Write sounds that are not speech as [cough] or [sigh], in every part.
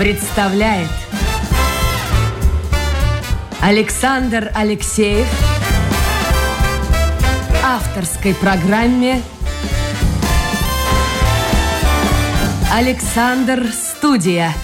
представляет Александр Алексеев авторской программе Александр Студия.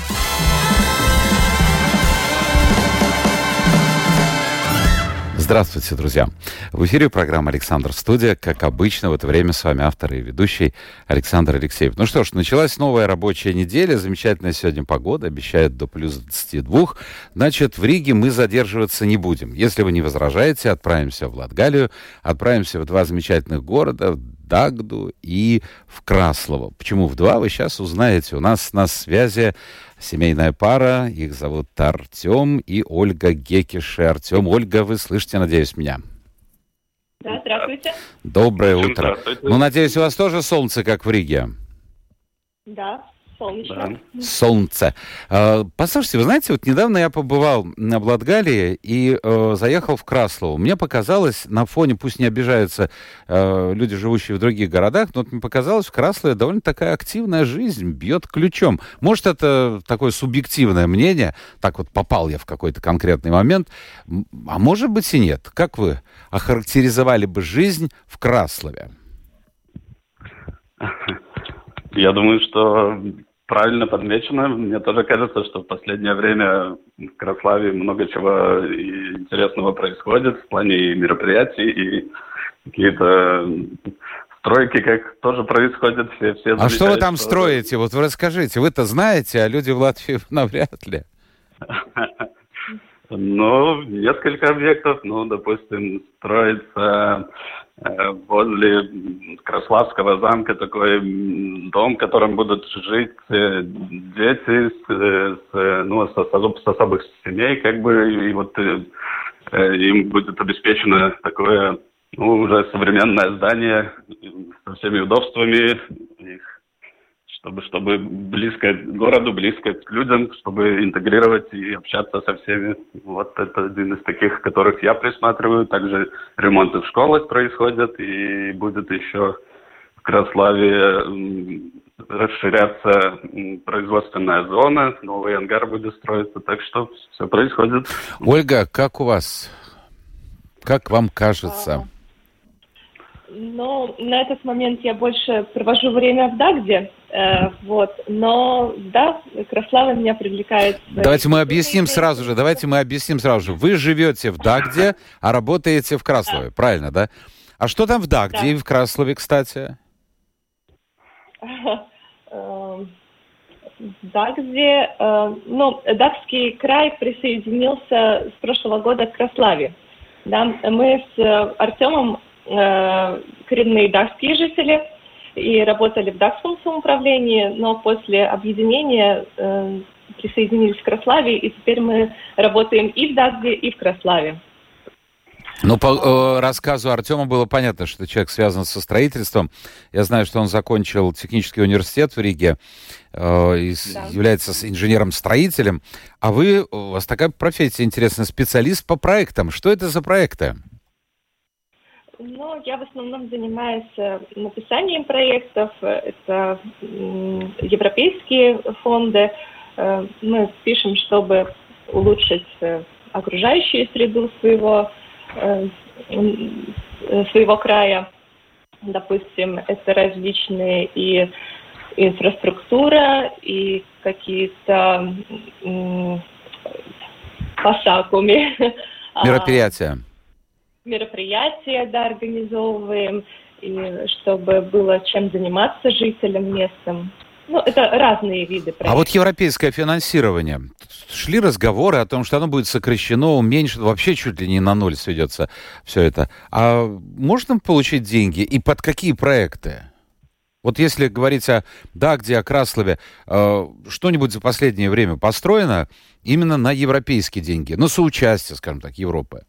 Здравствуйте, друзья. В эфире программа «Александр Студия». Как обычно, в это время с вами автор и ведущий Александр Алексеев. Ну что ж, началась новая рабочая неделя. Замечательная сегодня погода. Обещает до плюс 22. Значит, в Риге мы задерживаться не будем. Если вы не возражаете, отправимся в Латгалию. Отправимся в два замечательных города, Дагду и в Краслово. Почему в два, вы сейчас узнаете. У нас на связи семейная пара. Их зовут Артем и Ольга Гекиши. Артем, Ольга, вы слышите, надеюсь, меня? Да, здравствуйте. Доброе утро. Ну, надеюсь, у вас тоже солнце, как в Риге? Да солнечно. Да. Солнце. А, послушайте, вы знаете, вот недавно я побывал на Бладгалии и э, заехал в Краслово. Мне показалось, на фоне, пусть не обижаются э, люди, живущие в других городах, но вот мне показалось, в Краслове довольно такая активная жизнь, бьет ключом. Может, это такое субъективное мнение, так вот попал я в какой-то конкретный момент, а может быть и нет. Как вы охарактеризовали бы жизнь в Краслове? Я думаю, что правильно подмечено. Мне тоже кажется, что в последнее время в Краславе много чего интересного происходит в плане мероприятий и какие-то стройки, как тоже происходят. Все, все а что вы там что... строите? Вот вы расскажите. Вы-то знаете, а люди в Латвии [laughs] навряд ли. Ну, несколько объектов. Ну, допустим, строится возле Краславского замка такой дом, в котором будут жить э, дети с, э, с, ну, с, с особых семей, как бы, и вот им будет обеспечено такое ну, уже современное здание со всеми удобствами, их чтобы, чтобы близко к городу, близко к людям, чтобы интегрировать и общаться со всеми. Вот это один из таких, которых я присматриваю. Также ремонты в школах происходят, и будет еще в Краславе расширяться производственная зона, новый ангар будет строиться, так что все происходит. Ольга, как у вас? Как вам кажется? Ну, на этот момент я больше провожу время в Дагде, э, вот. Но да, Краслава меня привлекает. Давайте мы объясним сразу же. Давайте мы объясним сразу же. Вы живете в Дагде, а работаете в Краслове, да. правильно, да? А что там в Дагде да. и в Краслове, кстати? [laughs] Эм, Дагде, э, ну, Дагский край присоединился с прошлого года к Краславе. Да, мы с Артемом э, коренные датские жители и работали в датском самоуправлении, но после объединения э, присоединились к Краславе, и теперь мы работаем и в Дагде, и в Краславе. Ну, по э, рассказу Артема было понятно, что человек связан со строительством. Я знаю, что он закончил технический университет в Риге э, и да. является инженером-строителем. А вы, у вас такая профессия интересная, специалист по проектам. Что это за проекты? Ну, я в основном занимаюсь э, написанием проектов. Это европейские фонды. Э, мы пишем, чтобы улучшить э, окружающую среду своего, своего края. Допустим, это различные и инфраструктура, и какие-то посакуми. Мероприятия мероприятия да, организовываем, и чтобы было чем заниматься жителям местным. Ну, это разные виды проектов. А вот европейское финансирование. Шли разговоры о том, что оно будет сокращено, уменьшено, вообще чуть ли не на ноль сведется все это. А можно получить деньги и под какие проекты? Вот если говорить о Дагде, о Краслове, э, что-нибудь за последнее время построено именно на европейские деньги, ну, соучастие, скажем так, Европы?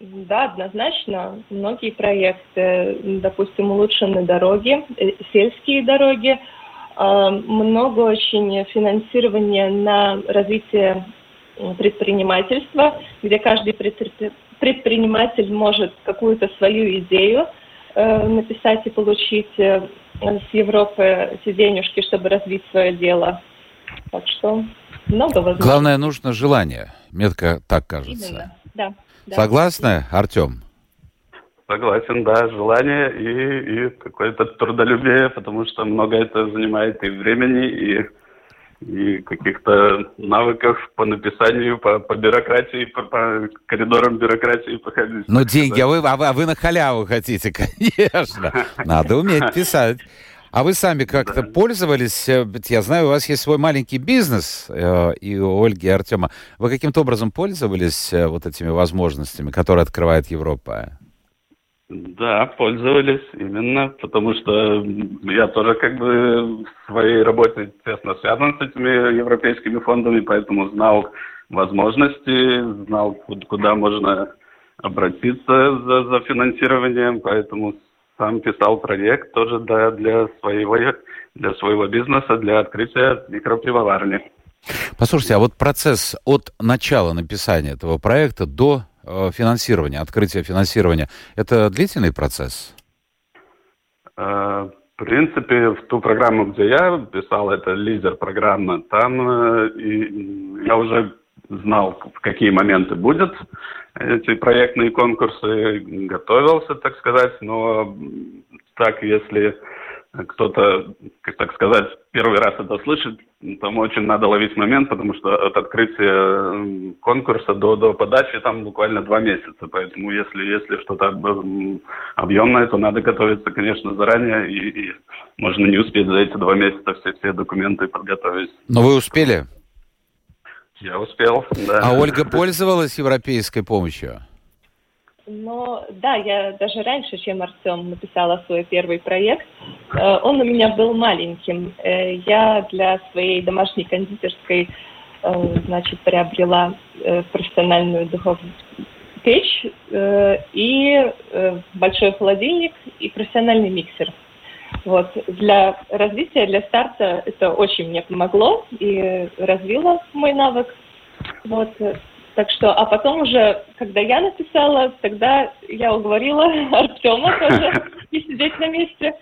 Да, однозначно. Многие проекты, допустим, улучшены дороги, э, сельские дороги, а, много очень финансирования на развитие предпринимательства, где каждый предприниматель может какую-то свою идею э, написать и получить э, с Европы эти денежки, чтобы развить свое дело. Так что много возможностей. Главное, нужно желание. Мне так кажется. Именно, да. Да. Согласны, Артем? Согласен, да, желание и, и какое-то трудолюбие, потому что много это занимает и времени, и и каких-то навыков по написанию, по, по бюрократии, по, по коридорам бюрократии походить. Ну, деньги, а вы, а, вы, а вы на халяву хотите, [laughs] конечно. Надо уметь писать. А вы сами как-то да. пользовались? Э, я знаю, у вас есть свой маленький бизнес, э, и у Ольги и Артема. Вы каким-то образом пользовались э, вот этими возможностями, которые открывает Европа? Да, пользовались именно, потому что я тоже как бы в своей работе тесно связан с этими европейскими фондами, поэтому знал возможности, знал, куда можно обратиться за, за финансированием, поэтому сам писал проект тоже да, для, своего, для своего бизнеса, для открытия микропивоварни. Послушайте, а вот процесс от начала написания этого проекта до Э, финансирования, открытия финансирования, это длительный процесс? Э, в принципе, в ту программу, где я писал, это лидер программа, там э, и я уже знал, в какие моменты будут эти проектные конкурсы, готовился, так сказать, но так, если кто-то, так сказать, первый раз это слышит, там очень надо ловить момент, потому что от открытия конкурса до, до подачи там буквально два месяца. Поэтому если, если что-то объемное, то надо готовиться, конечно, заранее, и, и можно не успеть за эти два месяца все, все документы подготовить. Но вы успели? Я успел, да. А Ольга пользовалась европейской помощью? Но да, я даже раньше, чем Артем написала свой первый проект, э, он у меня был маленьким. Э, я для своей домашней кондитерской, э, значит, приобрела профессиональную духовную печь и большой холодильник и профессиональный миксер. Вот. Для развития, для старта это очень мне помогло и развило мой навык. Вот. Так что, а потом уже, когда я написала, тогда я уговорила [laughs] Артема тоже [laughs] не сидеть на месте.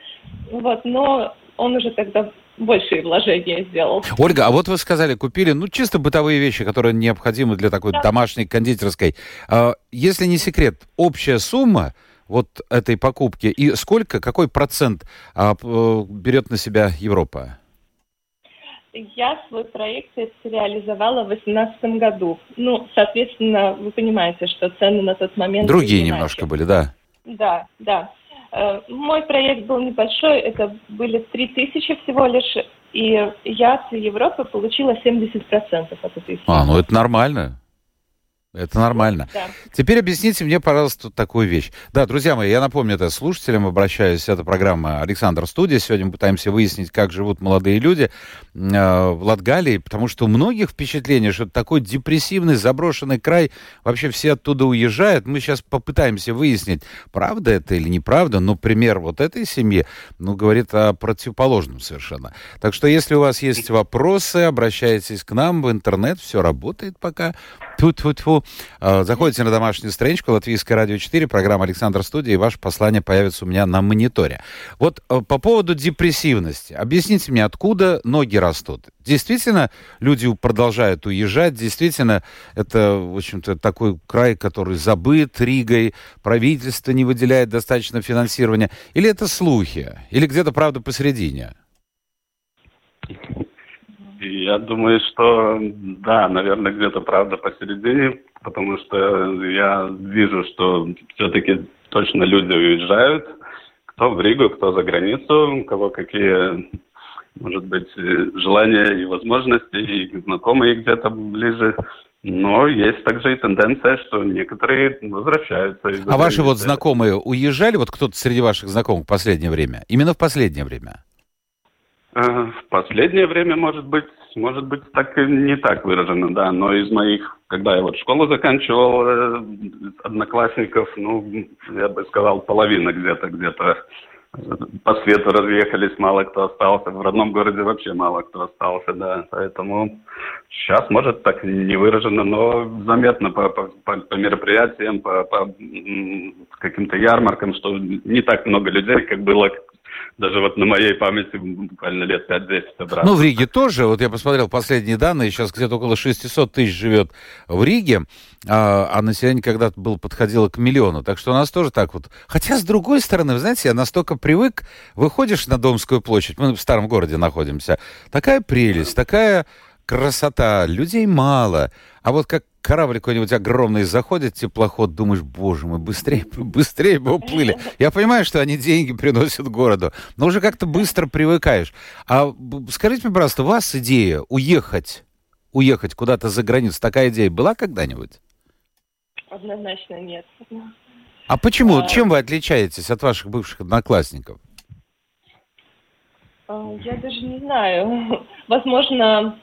Вот, но он уже тогда большие вложения сделал. Ольга, а вот вы сказали, купили, ну, чисто бытовые вещи, которые необходимы для такой да. домашней кондитерской. А, если не секрет, общая сумма вот этой покупки и сколько, какой процент а, берет на себя Европа? Я свой проект реализовала в 2018 году. Ну, соответственно, вы понимаете, что цены на тот момент... Другие немножко были, да? Да, да. Э, мой проект был небольшой, это были 3000 всего лишь, и я с Европы получила 70% от этой суммы. А, ну это нормально. Это нормально. Да. Теперь объясните мне, пожалуйста, такую вещь. Да, друзья мои, я напомню это слушателям, обращаюсь. Это программа «Александр Студия». Сегодня мы пытаемся выяснить, как живут молодые люди э, в Латгалии, потому что у многих впечатление, что это такой депрессивный, заброшенный край. Вообще все оттуда уезжают. Мы сейчас попытаемся выяснить, правда это или неправда. Но пример вот этой семьи, ну, говорит о противоположном совершенно. Так что, если у вас есть вопросы, обращайтесь к нам в интернет. Все работает пока. Тьфу-тьфу-тьфу. А, заходите на домашнюю страничку Латвийское радио 4, программа Александр Студия, и ваше послание появится у меня на мониторе. Вот э, по поводу депрессивности. Объясните мне, откуда ноги растут? Действительно, люди продолжают уезжать, действительно, это, в общем-то, такой край, который забыт Ригой, правительство не выделяет достаточно финансирования. Или это слухи? Или где-то правда посередине? Я думаю, что да, наверное, где-то правда посередине, потому что я вижу, что все-таки точно люди уезжают, кто в Ригу, кто за границу, у кого какие, может быть, желания и возможности, и знакомые где-то ближе. Но есть также и тенденция, что некоторые возвращаются. А ваши вот знакомые уезжали, вот кто-то среди ваших знакомых в последнее время? Именно в последнее время? Э, в последнее время, может быть, может быть, так не так выражено, да, но из моих, когда я вот школу заканчивал, э, одноклассников, ну, я бы сказал, половина где-то, где-то по свету разъехались, мало кто остался. В родном городе вообще мало кто остался, да. Поэтому сейчас, может, так не выражено, но заметно по, по, по мероприятиям, по, по каким-то ярмаркам, что не так много людей, как было даже вот на моей памяти буквально лет 5-10 обратно. Ну, в Риге тоже, вот я посмотрел последние данные, сейчас где-то около 600 тысяч живет в Риге, а, а население когда-то было подходило к миллиону, так что у нас тоже так вот. Хотя, с другой стороны, вы знаете, я настолько привык, выходишь на Домскую площадь, мы в старом городе находимся, такая прелесть, такая красота, людей мало, а вот как корабль какой-нибудь огромный заходит, теплоход, думаешь, боже мой, быстрее, быстрее бы уплыли. Я понимаю, что они деньги приносят городу, но уже как-то быстро привыкаешь. А скажите мне, пожалуйста, у вас идея уехать, уехать куда-то за границу, такая идея была когда-нибудь? Однозначно нет. А почему? А... Чем вы отличаетесь от ваших бывших одноклассников? А, я даже не знаю. [laughs] Возможно,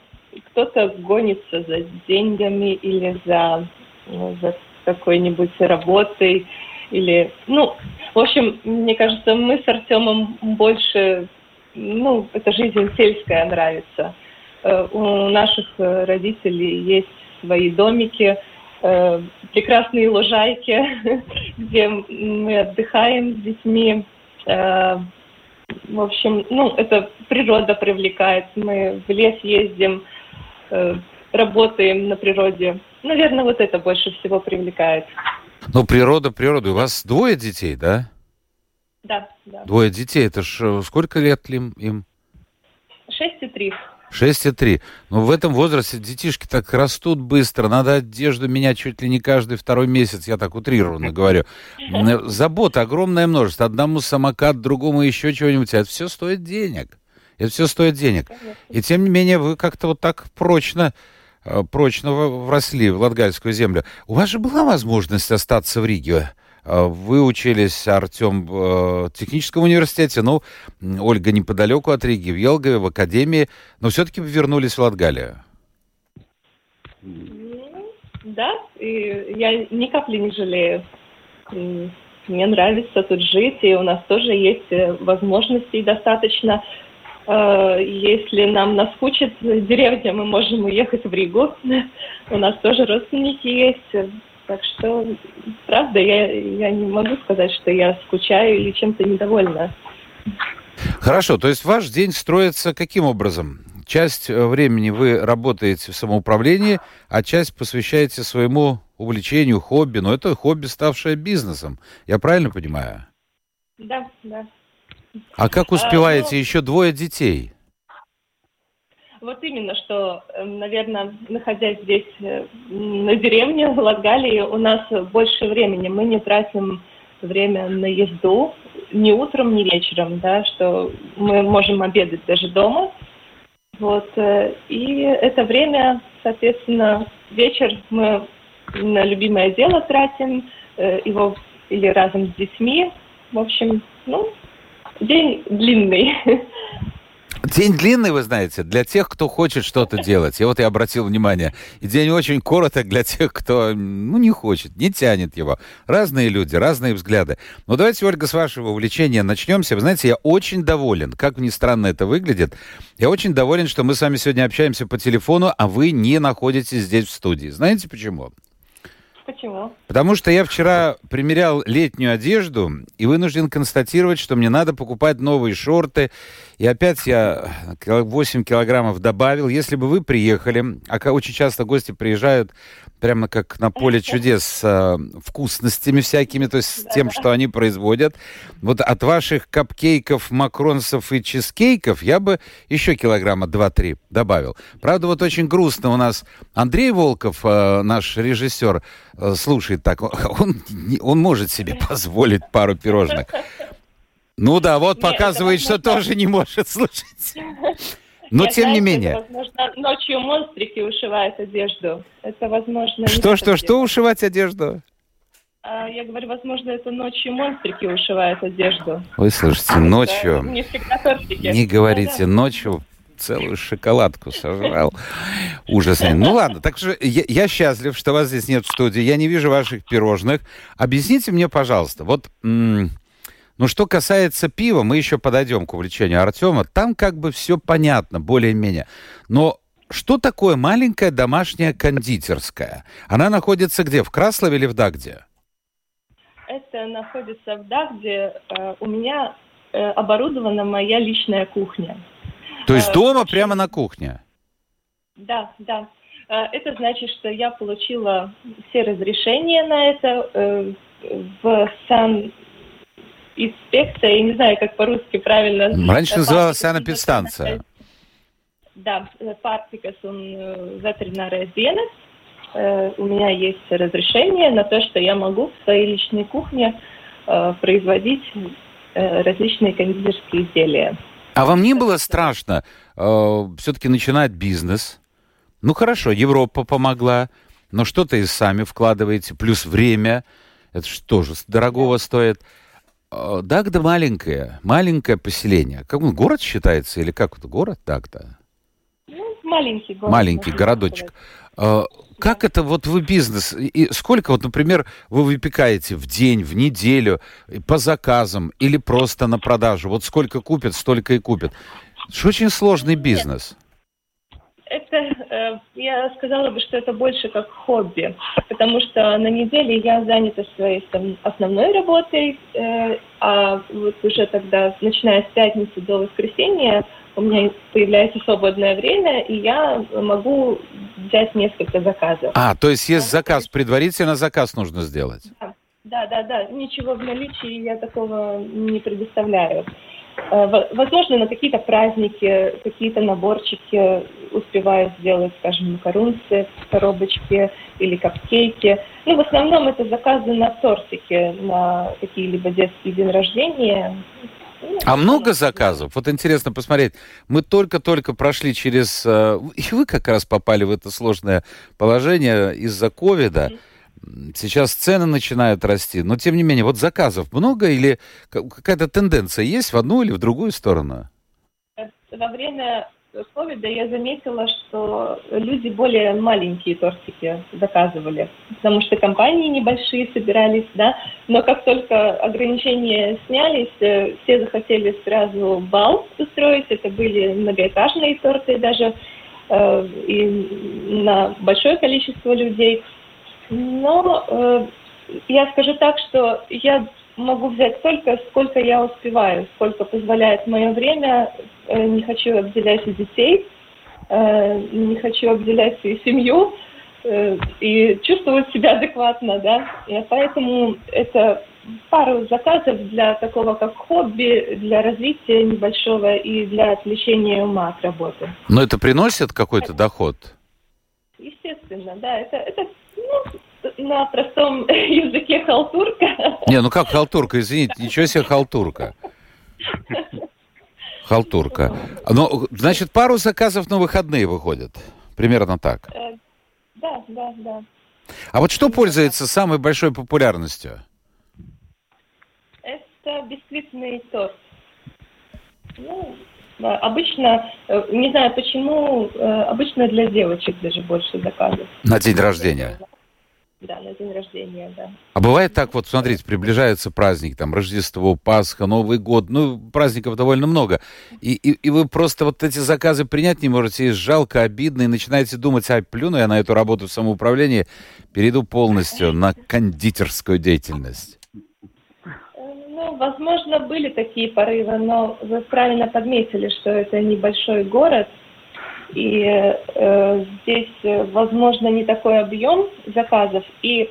кто-то гонится за деньгами или за, ну, за какой-нибудь работой. Или, ну, в общем, мне кажется, мы с Артемом больше, ну, эта жизнь сельская нравится. Э, у наших э, родителей есть свои домики, э, прекрасные лужайки, [laughs] где мы отдыхаем с детьми. В общем, ну, это природа привлекает. Мы в лес ездим, работаем на природе. Наверное, вот это больше всего привлекает. Ну, природа, природа. У вас двое детей, да? Да, да. Двое детей. Это ж э, сколько лет им? Шесть и три. Шесть и три. Ну, в этом возрасте детишки так растут быстро. Надо одежду менять чуть ли не каждый второй месяц, я так утрированно говорю. Забота огромное множество. Одному самокат, другому еще чего-нибудь. Это все стоит денег. Это все стоит денег. Конечно. И тем не менее вы как-то вот так прочно э, прочно вросли в Латгальскую землю. У вас же была возможность остаться в Риге. Э, вы учились, Артем, в э, техническом университете, ну, Ольга неподалеку от Риги, в Елгове, в академии, но все-таки вы вернулись в Латгалию. Да, и я ни капли не жалею. Мне нравится тут жить, и у нас тоже есть возможностей достаточно. Э, если нам наскучит деревня, мы можем уехать в Ригу. У нас тоже родственники есть. Так что, правда, я, я не могу сказать, что я скучаю или чем-то недовольна. Хорошо, то есть ваш день строится каким образом? Часть э, времени вы работаете в самоуправлении, а часть посвящаете своему увлечению, хобби. Но это хобби, ставшее бизнесом. Я правильно понимаю? Да, да. А как успеваете? А, Еще двое детей. Вот именно, что, э, наверное, находясь здесь э, на деревне, в Латгалии, у нас больше времени. Мы не тратим время на езду ни утром, ни вечером, да, что мы можем обедать даже дома. Вот. Э, и это время, соответственно, вечер мы на любимое дело тратим, его или разом с детьми. В общем, ну, День длинный. День длинный, вы знаете, для тех, кто хочет что-то делать. И вот я обратил внимание. И день очень короток для тех, кто ну, не хочет, не тянет его. Разные люди, разные взгляды. Но давайте, Ольга, с вашего увлечения начнемся. Вы знаете, я очень доволен, как ни странно это выглядит. Я очень доволен, что мы с вами сегодня общаемся по телефону, а вы не находитесь здесь в студии. Знаете почему? Почему? Потому что я вчера примерял летнюю одежду и вынужден констатировать, что мне надо покупать новые шорты. И опять я 8 килограммов добавил. Если бы вы приехали, а очень часто гости приезжают прямо как на поле чудес с э, вкусностями всякими, то есть с тем, что они производят. Вот от ваших капкейков, макронсов и чизкейков я бы еще килограмма 2-3 добавил. Правда, вот очень грустно у нас Андрей Волков, э, наш режиссер, э, слушает так, [laughs] он, он может себе [laughs] позволить пару пирожных. Ну да, вот показывает, что тоже не может слушать. [laughs] Но Я тем знаю, не менее. Это, возможно, ночью монстрики ушивают одежду. Это возможно. Что, что, что ушивать одежду? А, я говорю, возможно, это ночью монстрики ушивают одежду. Вы слышите, ночью. Не всегда тортики. Не говорите, ночью целую шоколадку сожрал. Ужас. Ну ладно, так что я, я счастлив, что вас здесь нет в студии. Я не вижу ваших пирожных. Объясните мне, пожалуйста, вот но что касается пива, мы еще подойдем к увлечению Артема. Там как бы все понятно, более-менее. Но что такое маленькая домашняя кондитерская? Она находится где? В Краслове или в Дагде? Это находится в Дагде. Э, у меня э, оборудована моя личная кухня. То есть дома прямо на кухне? Да, да. Это значит, что я получила все разрешения на это в сан инспекция, я не знаю, как по-русски правильно. Раньше называлась санэпидстанция. Да, Pārtikas un ветеринарная dienas. У меня есть разрешение на то, что я могу в своей личной кухне э, производить э, различные кондитерские изделия. А вам не было страшно э, все-таки начинать бизнес? Ну хорошо, Европа помогла, но что-то и сами вкладываете, плюс время, это что же дорогого стоит. Э, Дагда маленькое, маленькое поселение. Как он, город считается или как это, город Дагда? Ну, маленький город. Маленький городочек. Сказать. Как это вот вы бизнес? И сколько вот, например, вы выпекаете в день, в неделю, по заказам или просто на продажу? Вот сколько купят, столько и купят. Это очень сложный бизнес. Это, э, я сказала бы, что это больше как хобби, потому что на неделе я занята своей основной работой, э, а вот уже тогда, начиная с пятницы до воскресенья, у меня появляется свободное время, и я могу взять несколько заказов. А, то есть есть заказ, предварительно заказ нужно сделать? Да, да, да. Ничего в наличии я такого не предоставляю. Э, возможно, на какие-то праздники, какие-то наборчики успеваю сделать, скажем, макарунцы в коробочке или капкейки. Ну, в основном это заказы на тортики, на какие-либо детские день рождения. А много заказов? Вот интересно посмотреть. Мы только-только прошли через... Э, и вы как раз попали в это сложное положение из-за ковида. Сейчас цены начинают расти. Но, тем не менее, вот заказов много или какая-то тенденция есть в одну или в другую сторону? Во время ковида я заметила, что люди более маленькие тортики заказывали, потому что компании небольшие собирались, да, но как только ограничения снялись, э, все захотели сразу бал устроить, это были многоэтажные торты даже, э, и на большое количество людей. Но э, я скажу так, что я могу взять столько, сколько я успеваю, сколько позволяет мое время. Э, не хочу обделять и детей, э, не хочу обделять и семью, э, и чувствовать себя адекватно, да. И поэтому это пару заказов для такого как хобби, для развития небольшого и для отвлечения ума от работы. Но это приносит какой-то доход? Естественно, да. Это, это ну, на простом [laughs] языке халтурка. Не, ну как халтурка, извините, ничего себе халтурка. Халтурка. Ну, значит, пару заказов на выходные выходят. Примерно так. Э, да, да, да. А вот что пользуется самой большой популярностью? Это бисквитный торт. Ну, обычно, э, не знаю почему, э, обычно для девочек даже больше заказов. На день рождения? Да, на день рождения, да. А бывает так, вот смотрите, приближается праздник, там, Рождество, Пасха, Новый год, ну, праздников довольно много, и, и, и вы просто вот эти заказы принять не можете, и жалко, обидно, и начинаете думать, а плюну я на эту работу в самоуправлении, перейду полностью на кондитерскую деятельность. Ну, возможно, были такие порывы, но вы правильно подметили, что это небольшой город, и э, здесь, э, возможно, не такой объем заказов. И,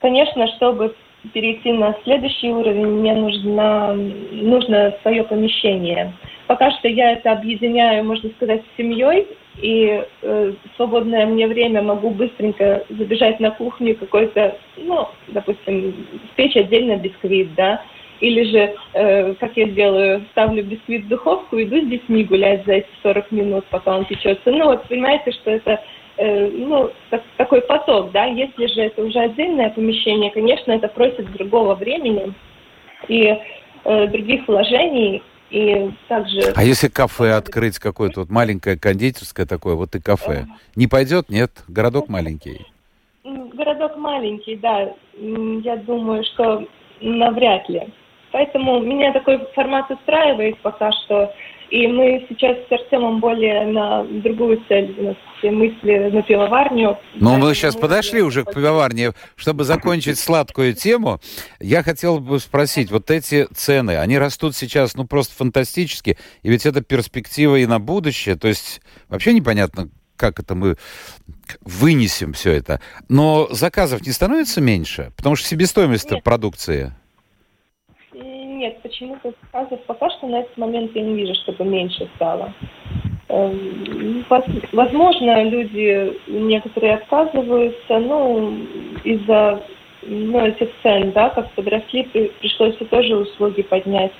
конечно, чтобы перейти на следующий уровень, мне нужно, нужно свое помещение. Пока что я это объединяю, можно сказать, с семьей, и э, свободное мне время могу быстренько забежать на кухню какой-то, ну, допустим, печь отдельно бисквит, да, или же, э, как я делаю, ставлю бисквит в духовку, иду с детьми гулять за эти 40 минут, пока он печется. Ну вот, понимаете, что это э, ну, так, такой поток, да, если же это уже отдельное помещение, конечно, это просит другого времени и э, других вложений, и также... А если кафе открыть какое-то, вот маленькое кондитерское такое, вот и кафе, не пойдет, нет? Городок маленький. Городок маленький, да. Я думаю, что навряд ли. Поэтому меня такой формат устраивает пока что. И мы сейчас с Артемом более на другую цель, у нас все мысли на пивоварню. Ну, мы сейчас подошли уже к пивоварне. Чтобы закончить сладкую тему, я хотел бы спросить, вот эти цены, они растут сейчас, ну, просто фантастически, и ведь это перспектива и на будущее, то есть вообще непонятно, как это мы вынесем все это. Но заказов не становится меньше, потому что себестоимость продукции нет, почему-то заказов пока что на этот момент я не вижу, чтобы меньше стало. Эм, возможно, люди некоторые отказываются, ну, из-за ну, этих цен, да, как подросли, пришлось тоже услуги поднять.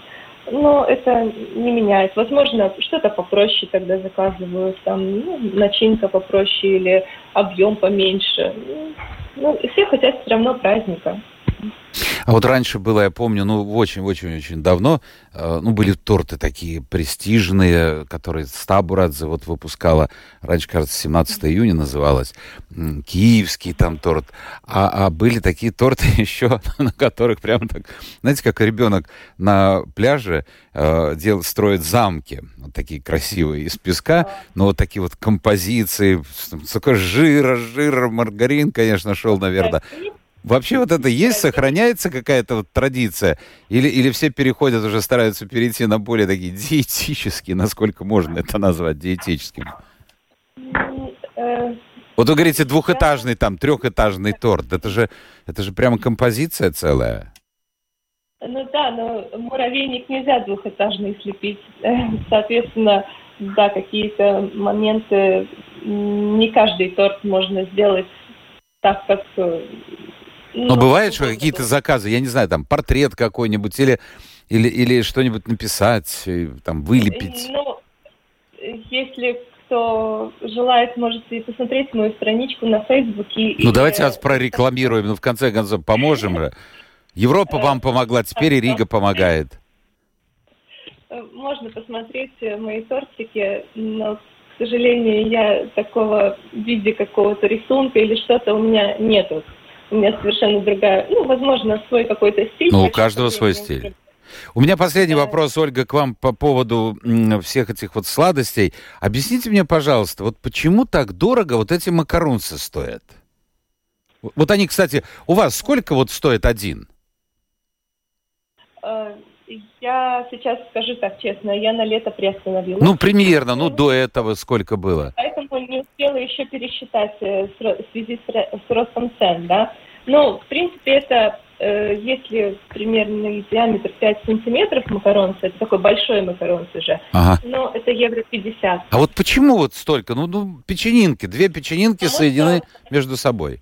Но это не меняет. Возможно, что-то попроще тогда заказывают, там, ну, начинка попроще или объем поменьше. Ну, все хотят все равно праздника. А вот раньше было, я помню, ну, очень-очень-очень давно, э, ну, были торты такие престижные, которые Стабурадзе вот выпускала, раньше, кажется, 17 июня называлась, киевский там торт, а, а были такие торты [laughs] еще, на которых прямо так, знаете, как ребенок на пляже э, дел, строит замки, вот такие красивые, из песка, но вот такие вот композиции, столько жира, жира, маргарин, конечно, шел, наверное. Вообще вот это есть, сохраняется какая-то вот традиция? Или, или все переходят, уже стараются перейти на более такие диетические, насколько можно это назвать диетическим? Э, вот вы говорите двухэтажный там, трехэтажный торт. Это же, это же прямо композиция целая. Ну да, но муравейник нельзя двухэтажный слепить. Соответственно, да, какие-то моменты не каждый торт можно сделать так, как э, но бывает, что какие-то заказы, я не знаю, там портрет какой-нибудь или, или, или что-нибудь написать, там вылепить. Ну, если кто желает, можете посмотреть мою страничку на Фейсбуке. Ну, и... давайте вас прорекламируем, ну, в конце концов, поможем же. [laughs] Европа вам помогла, теперь и Рига помогает. Можно посмотреть мои тортики, но, к сожалению, я такого в виде какого-то рисунка или что-то у меня нету у меня совершенно другая, ну, возможно, свой какой-то стиль. Ну, у каждого свой стиль. У меня последний да. вопрос, Ольга, к вам по поводу всех этих вот сладостей. Объясните мне, пожалуйста, вот почему так дорого вот эти макаронцы стоят? Вот они, кстати, у вас сколько вот стоит один? Я сейчас скажу так честно, я на лето приостановила. Ну, примерно, ну, до этого сколько было? Поэтому не успела еще пересчитать э, в связи с, ростом цен, да. Ну, в принципе, это, э, если примерный диаметр 5 сантиметров макаронца, это такой большой макаронцы уже, ага. но это евро 50. А вот почему вот столько? Ну, ну печенинки, две печенинки Потому соединены что... между собой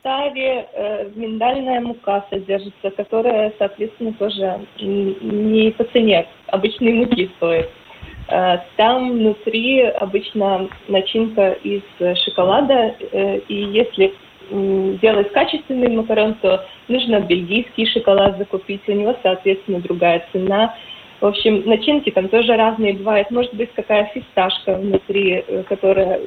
составе э, миндальная мука содержится, которая, соответственно, тоже не по цене обычной муки стоит. Э, там внутри обычно начинка из шоколада, э, и если делать качественный макарон, то нужно бельгийский шоколад закупить, у него, соответственно, другая цена. В общем, начинки там тоже разные бывают. Может быть, какая фисташка внутри, э, которая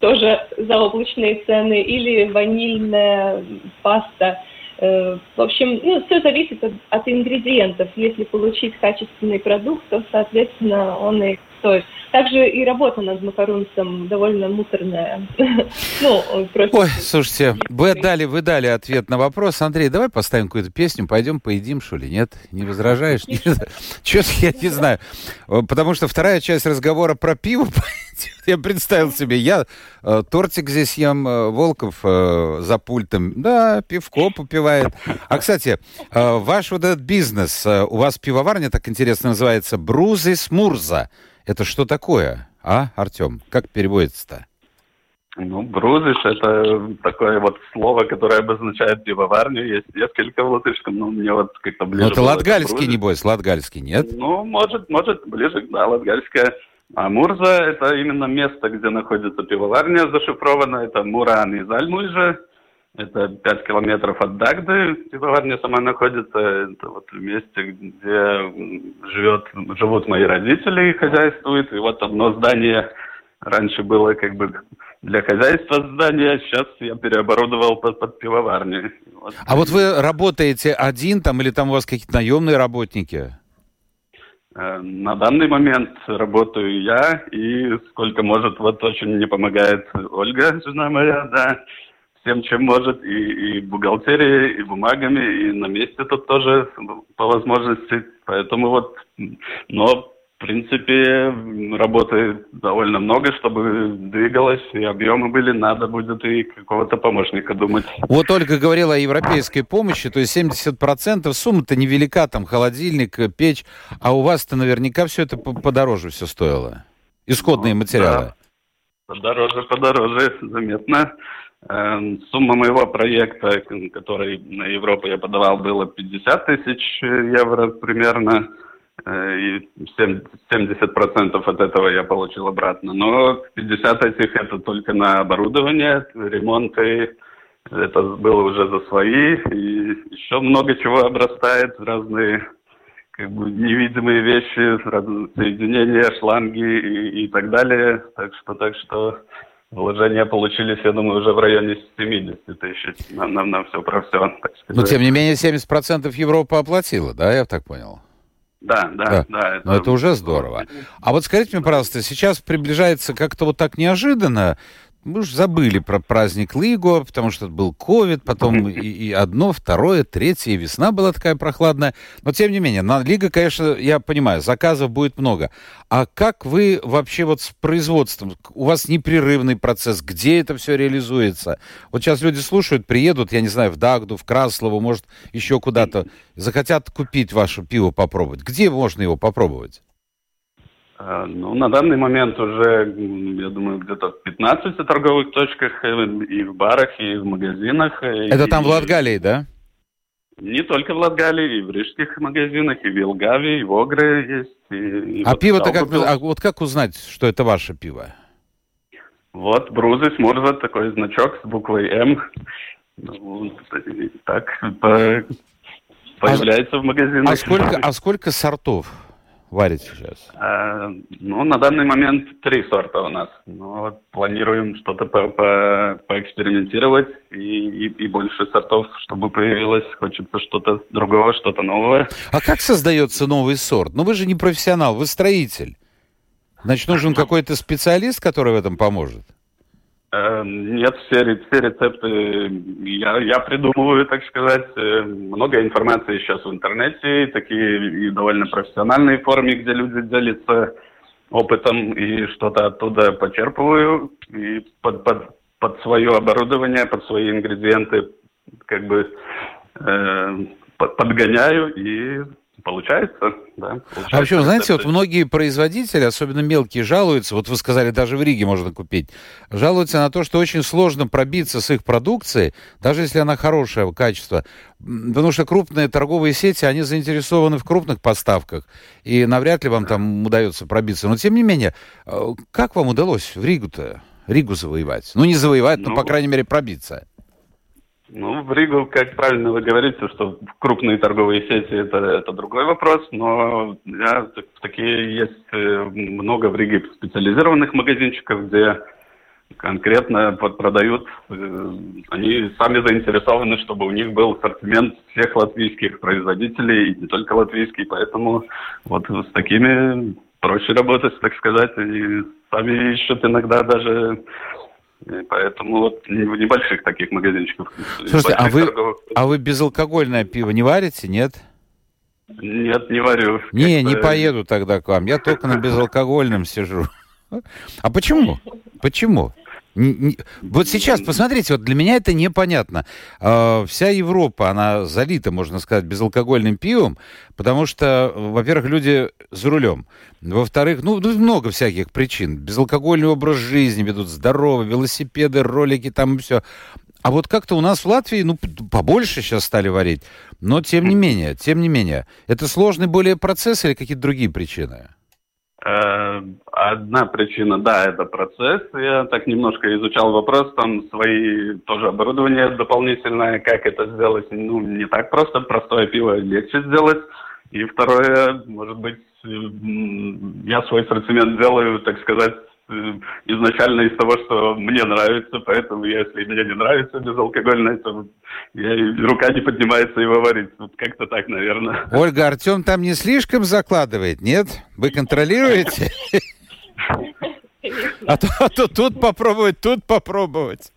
тоже заоблачные цены, или ванильная паста. Э, в общем, ну, все зависит от, от ингредиентов. Если получить качественный продукт, то, соответственно, он и стоит. Также и работа над макарунцем довольно муторная. [laughs] ну, просто... Ой, слушайте, вы дали, вы дали ответ на вопрос. Андрей, давай поставим какую-то песню, пойдем поедим, что ли, нет? Не возражаешь? [laughs] Что-то [laughs] я не знаю. Потому что вторая часть разговора про пиво, я представил себе, я э, тортик здесь ем, э, Волков э, за пультом, да, пивко попивает. А, кстати, э, ваш вот этот бизнес, э, у вас пивоварня так интересно называется, Брузы Смурза. Это что такое, а, Артем? Как переводится-то? Ну, брузиш – это такое вот слово, которое обозначает пивоварню. Есть несколько в латышском, но мне вот как-то ближе. Ну, это латгальский, небось, латгальский, нет? Ну, может, может, ближе, да, латгальское. А Мурза – это именно место, где находится пивоварня зашифрована. Это Муран из Альмульжа. Это 5 километров от Дагды. Пивоварня сама находится. Это вот месте, где живет, живут мои родители и хозяйствуют. И вот одно здание раньше было как бы для хозяйства здания, сейчас я переоборудовал под, под пивоварню. Вот. А вот вы работаете один там или там у вас какие-то наемные работники? Э, на данный момент работаю я, и сколько может, вот очень мне помогает Ольга, жена моя, да, всем, чем может, и, и бухгалтерией, и бумагами, и на месте тут тоже по возможности. Поэтому вот, но в принципе, работы довольно много, чтобы двигалось, и объемы были, надо будет и какого-то помощника думать. Вот Ольга говорила о европейской помощи, то есть 70% сумма-то невелика, там холодильник, печь, а у вас-то наверняка все это подороже все стоило. Исходные ну, материалы. Да. Подороже, подороже, заметно. Эм, сумма моего проекта, который на Европу я подавал, было 50 тысяч евро примерно. Э, и 70% от этого я получил обратно. Но 50 этих это только на оборудование, ремонты, это было уже за свои, и еще много чего обрастает, разные как бы невидимые вещи, соединения, шланги и, и так далее. Так что, так что вложения получились, я думаю, уже в районе 70 тысяч на, на, на все про все. Но, тем не менее, 70% Европа оплатила, да, я так понял? Да, да, да. да это... Но это уже здорово. А вот скажите мне, пожалуйста, сейчас приближается как-то вот так неожиданно мы уж забыли про праздник Лиго, потому что был ковид, потом [laughs] и, и одно, второе, третье, и весна была такая прохладная. Но, тем не менее, на Лига, конечно, я понимаю, заказов будет много. А как вы вообще вот с производством? У вас непрерывный процесс, где это все реализуется? Вот сейчас люди слушают, приедут, я не знаю, в Дагду, в Краслову, может, еще куда-то, захотят купить ваше пиво попробовать. Где можно его попробовать? А, ну, на данный момент уже, я думаю, где-то в 15 торговых точках, э, и в барах, и в магазинах. Э, Это и, там в Латгалии, да? Не только в Латгалии, и в рижских магазинах, и в Елгаве, и в Огре есть. И, и а вот пиво-то как, а вот как узнать, что это ваше пиво? Вот, Брузы Сморза, такой значок с буквой М. Ну, так, по, появляется а, в магазинах. А сколько, а сколько сортов? Варит сейчас? А, ну, на данный момент три сорта у нас. Ну, вот планируем что-то по -по поэкспериментировать и, и, и больше сортов, чтобы появилось. Хочется что-то другого, что-то новое. А как создается новый сорт? Ну, вы же не профессионал, вы строитель. Значит, нужен [laughs] какой-то специалист, который в этом поможет? Э, нет, все, все рецепты я, я придумываю, так сказать. Э, много информации сейчас в интернете, такие и довольно профессиональные форумы, где люди делятся опытом и что-то оттуда почерпываю и под, под, под свое оборудование, под свои ингредиенты как бы э, подгоняю и получается, да. Получается, а вообще, знаете, вот многие производители, особенно мелкие, жалуются, вот вы сказали, даже в Риге можно купить, жалуются на то, что очень сложно пробиться с их продукцией, даже если она хорошего качества, потому что крупные торговые сети, они заинтересованы в крупных поставках, и навряд ли вам там удается пробиться. Но, тем не менее, э, как вам удалось в Ригу-то, Ригу завоевать? Ну, не завоевать, но, ну, по крайней мере, пробиться. Ну, в Ригу, как правильно вы говорите, что крупные торговые сети это, это другой вопрос, но я, такие есть э, много в Риге специализированных магазинчиков, где конкретно продают, э, они сами заинтересованы, чтобы у них был ассортимент всех латвийских производителей, и не только латвийский, поэтому вот с такими проще работать, так сказать, они сами ищут иногда даже и поэтому вот в небольших таких магазинчиках. Слушайте, а вы, торговых... а вы безалкогольное пиво не варите, нет? Нет, не варю. Не, не поеду тогда к вам. Я только на безалкогольном сижу. А почему? Почему? Вот сейчас, посмотрите, вот для меня это непонятно. А, вся Европа, она залита, можно сказать, безалкогольным пивом, потому что, во-первых, люди за рулем. Во-вторых, ну, много всяких причин. Безалкогольный образ жизни ведут, здоровый, велосипеды, ролики, там все. А вот как-то у нас в Латвии, ну, побольше сейчас стали варить. Но тем не менее, тем не менее. Это сложный более процесс или какие-то другие причины? Э, одна причина, да, это процесс. Я так немножко изучал вопрос, там свои тоже оборудование дополнительное, как это сделать. Ну, не так просто, простое пиво легче сделать. И второе, может быть, я свой ассортимент делаю, так сказать, изначально из того, что мне нравится, поэтому если мне не нравится безалкогольное, то я, рука не поднимается его варить. Вот как-то так, наверное. Ольга, Артем там не слишком закладывает, нет? Вы контролируете? А то, а то тут попробовать, тут попробовать.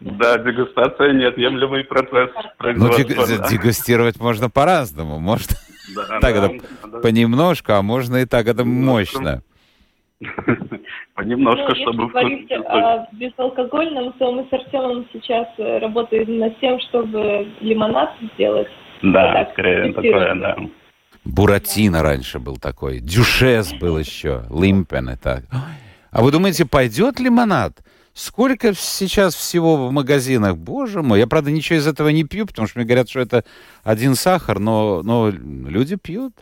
Да, дегустация неотъемлемый процесс Ну, дегустировать можно по-разному. Можно так это понемножку, а можно и так это мощно. [laughs] Понемножку, ну, чтобы... Если говорить о безалкогольном, то мы с Артемом сейчас э, работаем над тем, чтобы лимонад сделать. Да, так, скорее такое, да. Буратино раньше был такой, Дюшес был еще, Лимпен и так. А вы думаете, пойдет лимонад? Сколько сейчас всего в магазинах? Боже мой, я, правда, ничего из этого не пью, потому что мне говорят, что это один сахар, но, но люди пьют.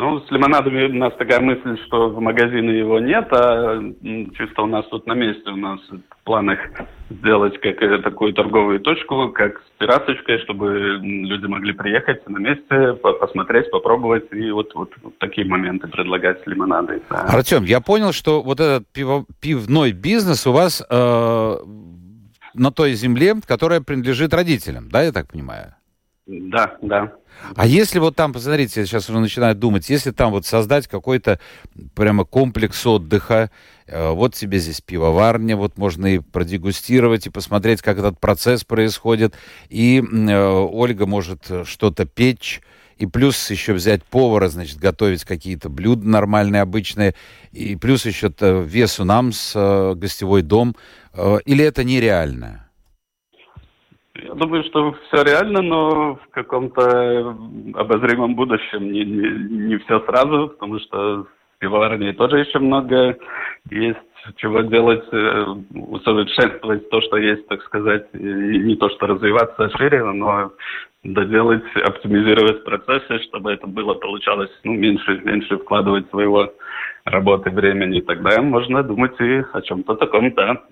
Ну, с лимонадами у нас такая мысль, что в магазине его нет, а чисто у нас тут на месте, у нас в планах сделать как э, такую торговую точку, как с пираточкой, чтобы люди могли приехать на месте, посмотреть, попробовать, и вот, вот, вот такие моменты предлагать лимонады. Да. Артем, я понял, что вот этот пиво, пивной бизнес у вас э, на той земле, которая принадлежит родителям, да, я так понимаю? Да, да. А если вот там, посмотрите, сейчас уже начинают думать, если там вот создать какой-то прямо комплекс отдыха, э, вот тебе здесь пивоварня, вот можно и продегустировать, и посмотреть, как этот процесс происходит, и э, Ольга может что-то печь, и плюс еще взять повара, значит, готовить какие-то блюда нормальные, обычные, и плюс еще весу нам с э, гостевой дом, э, или это нереально? Я думаю, что все реально, но в каком-то обозримом будущем не, не, не все сразу, потому что в пивоварне тоже еще много есть чего делать, э, усовершенствовать то, что есть, так сказать, и не то, что развиваться шире, но доделать, оптимизировать процессы, чтобы это было, получалось, ну, меньше, меньше вкладывать своего работы, времени. Тогда можно думать и о чем-то таком, да.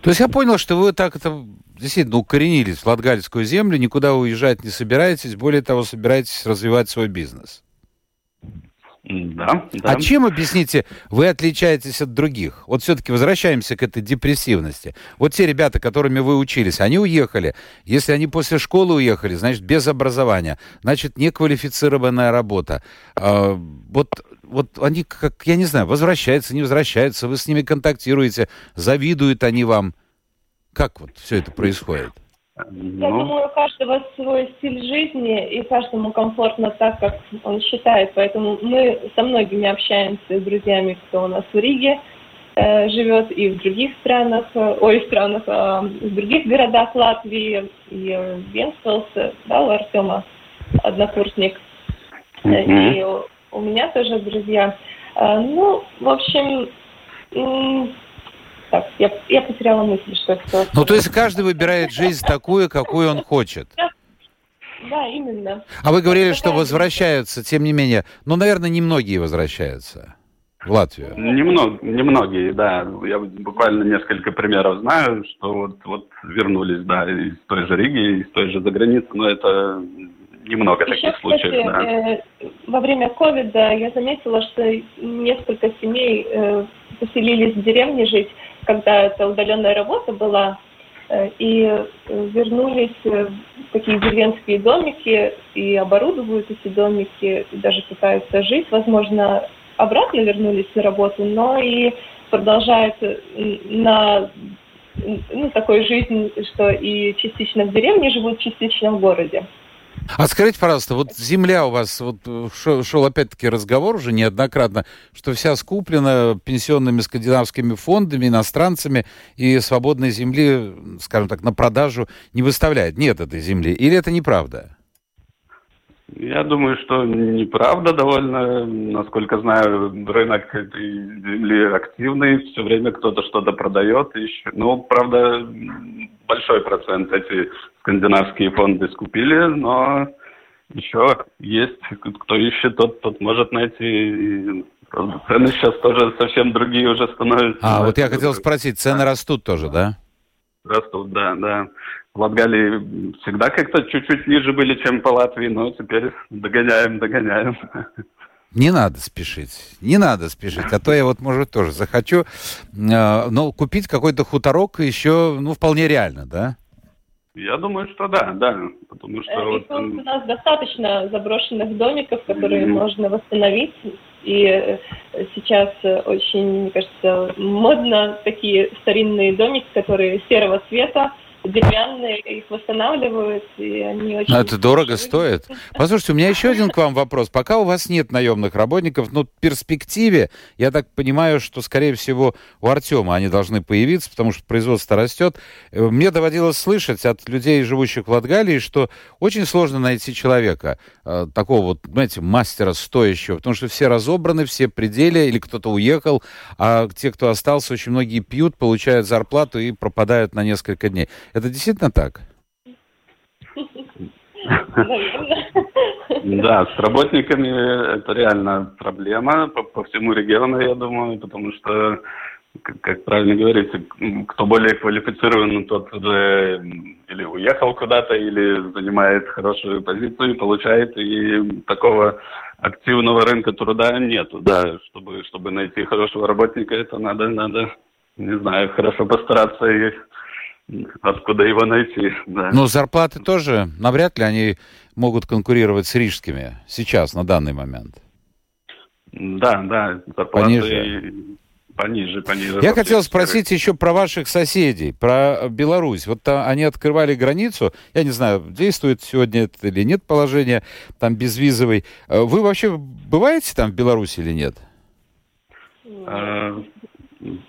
То есть я понял, что вы так это действительно укоренились в Латгальскую землю, никуда уезжать не собираетесь, более того, собираетесь развивать свой бизнес. Да, да. А чем, объясните, вы отличаетесь от других? Вот все-таки возвращаемся к этой депрессивности. Вот те ребята, которыми вы учились, они уехали. Если они после школы уехали, значит, без образования. Значит, неквалифицированная работа. А, вот, вот они, как, я не знаю, возвращаются, не возвращаются, вы с ними контактируете, завидуют они вам. Как вот все это происходит? Я ну... думаю, у каждого свой стиль жизни, и каждому комфортно так, как он считает. Поэтому мы со многими общаемся с друзьями, кто у нас в Риге э, живет, и в других странах, э, ой, странах, э, в других городах Латвии, и в Венспилс, да, у Артема однокурсник. Mm-hmm. И у, у меня тоже друзья. Э, ну, в общем, так, я, я потеряла мысль, что это... Ну, то есть каждый выбирает жизнь такую, какую он хочет. Да, именно. А вы говорили, что возвращаются, тем не менее. Ну, наверное, немногие возвращаются в Латвию. Немного, немногие, да. Я буквально несколько примеров знаю, что вот, вот вернулись, да, из той же Риги, из той же заграницы, но это немного Еще, таких случаев. Кстати, да. э, во время ковида я заметила, что несколько семей э, поселились в деревне жить, когда это удаленная работа была, э, и э, вернулись в такие деревенские домики и оборудуют эти домики, и даже пытаются жить. Возможно, обратно вернулись на работу, но и продолжают на ну, такой жизнь, что и частично в деревне живут, частично в городе. А скажите, пожалуйста, вот земля у вас, вот шел, шел опять-таки разговор уже неоднократно, что вся скуплена пенсионными скандинавскими фондами, иностранцами, и свободной земли, скажем так, на продажу не выставляет. Нет этой земли. Или это неправда? Я думаю, что неправда довольно. Насколько знаю, рынок земли активный, все время кто-то что-то продает. Еще. Ну, правда, большой процент эти скандинавские фонды скупили, но еще есть, кто ищет, тот, тот может найти. Правда, цены сейчас тоже совсем другие уже становятся. А, вот я хотел спросить, цены растут тоже, да? Растут, да, да в Латгалии всегда как-то чуть-чуть ниже были, чем по Латвии, но теперь догоняем, догоняем. Не надо спешить, не надо спешить, а то я вот, может, тоже захочу, э, но купить какой-то хуторок еще, ну, вполне реально, да? Я думаю, что да, да, потому что... Э, вот, у нас достаточно заброшенных домиков, которые mm-hmm. можно восстановить, и э, сейчас э, очень, мне кажется, модно такие старинные домики, которые серого цвета, деревянные, их восстанавливают, и они очень... Но это дорого стоит. Послушайте, у меня еще один к вам вопрос. Пока у вас нет наемных работников, но в перспективе, я так понимаю, что, скорее всего, у Артема они должны появиться, потому что производство растет. Э, мне доводилось слышать от людей, живущих в Латгалии, что очень сложно найти человека, э, такого вот, знаете, мастера стоящего, потому что все разобраны, все пределы, или кто-то уехал, а те, кто остался, очень многие пьют, получают зарплату и пропадают на несколько дней. Это действительно так? Да, с работниками это реально проблема по, всему региону, я думаю, потому что, как, правильно говорится, кто более квалифицирован, тот уже или уехал куда-то, или занимает хорошую позицию, получает, и такого активного рынка труда нету. Да, чтобы, чтобы найти хорошего работника, это надо, надо, не знаю, хорошо постараться и откуда его найти. Да. Но зарплаты тоже, навряд ли они могут конкурировать с рижскими сейчас, на данный момент. Да, да, зарплаты пониже. Пониже, пониже. Я хотел спросить еще про ваших соседей, про Беларусь. Вот там они открывали границу. Я не знаю, действует сегодня это или нет положение там безвизовый. Вы вообще бываете там в Беларуси или нет?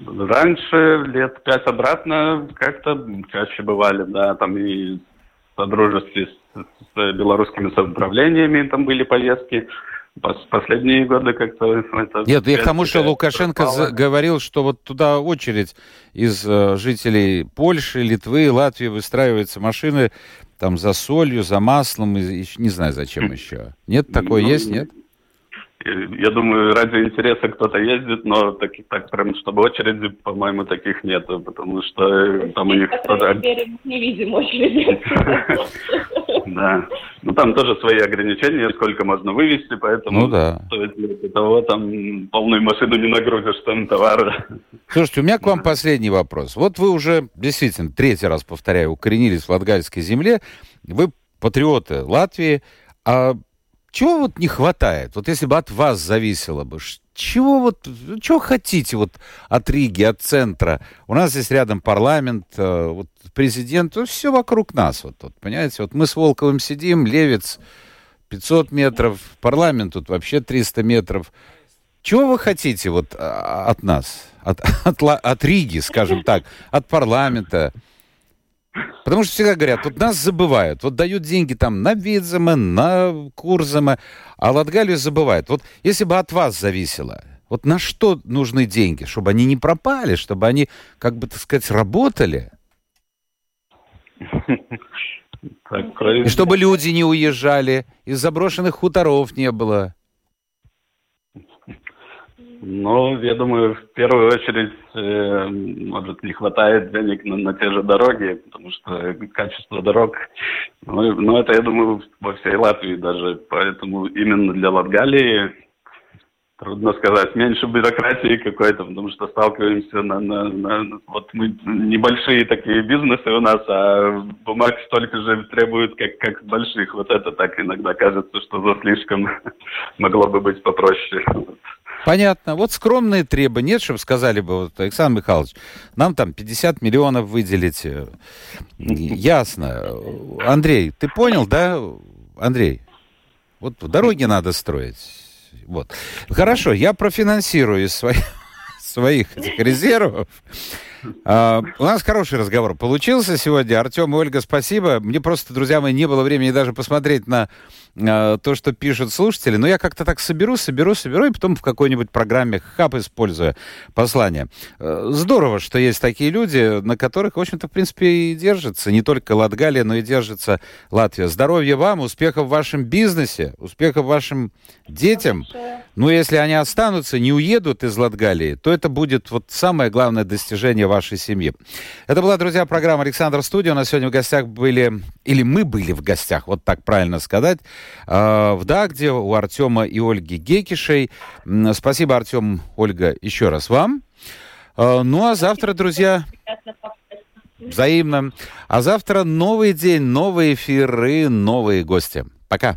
Раньше, лет пять обратно, как-то чаще бывали, да, там и содружестве с, с белорусскими самоуправлениями там были поездки. Последние годы как-то это... Нет, я к тому, что Лукашенко за- говорил, что вот туда очередь из э, жителей Польши, Литвы, Латвии выстраиваются машины там за солью, за маслом, и, и не знаю зачем [laughs] еще. Нет, такое ну, есть, нет? Я думаю, ради интереса кто-то ездит, но так, так прям, чтобы очереди, по-моему, таких нет, потому что там у них... Не видим очереди. [laughs] Да. Ну, там тоже свои ограничения, сколько можно вывести, поэтому ну, да. стоит того, там полную машину не нагрузишь, там товар. Слушайте, у меня к вам последний вопрос. Вот вы уже, действительно, третий раз, повторяю, укоренились в латгальской земле, вы патриоты Латвии, а чего вот не хватает? Вот если бы от вас зависело бы, чего вот, чего хотите вот от Риги, от центра? У нас здесь рядом парламент, э, вот президент, ну, все вокруг нас, вот тут, понимаете? Вот мы с Волковым сидим, Левец 500 метров, парламент тут вообще 300 метров. Чего вы хотите вот а, от нас, от, [laughs] от, от Риги, скажем так, от парламента? Потому что всегда говорят, вот нас забывают, вот дают деньги там на Видзема, на Курзема, а Латгалию забывают. Вот если бы от вас зависело, вот на что нужны деньги? Чтобы они не пропали, чтобы они, как бы, так сказать, работали? И чтобы люди не уезжали, из заброшенных хуторов не было. Ну, я думаю, в первую очередь, э, может, не хватает денег на, на те же дороги, потому что качество дорог, ну, ну, это, я думаю, во всей Латвии даже. Поэтому именно для Латгалии, трудно сказать, меньше бюрократии какой-то, потому что сталкиваемся на, на, на... Вот мы небольшие такие бизнесы у нас, а бумаг столько же требуют, как, как больших. Вот это так иногда кажется, что за слишком [laughs] могло бы быть попроще. Понятно. Вот скромные требования. Нет, чтобы сказали бы, вот, Александр Михайлович, нам там 50 миллионов выделить. Ясно. Андрей, ты понял, да? Андрей, вот дороги надо строить. Вот. Хорошо, я профинансирую из своих, [laughs] своих этих резервов. А, у нас хороший разговор получился сегодня. Артем и Ольга, спасибо. Мне просто, друзья мои, не было времени даже посмотреть на а, то, что пишут слушатели. Но я как-то так соберу, соберу, соберу, и потом в какой-нибудь программе хап использую послание. А, здорово, что есть такие люди, на которых, в общем-то, в принципе, и держится не только Латгалия, но и держится Латвия. Здоровья вам, успехов в вашем бизнесе, успехов вашим детям. Ну, если они останутся, не уедут из Латгалии, то это будет вот самое главное достижение вашей семьи. Это была, друзья, программа «Александр Студия». У нас сегодня в гостях были, или мы были в гостях, вот так правильно сказать, в Дагде у Артема и Ольги Гекишей. Спасибо, Артем, Ольга, еще раз вам. Ну, а завтра, друзья... Взаимно. А завтра новый день, новые эфиры, новые гости. Пока.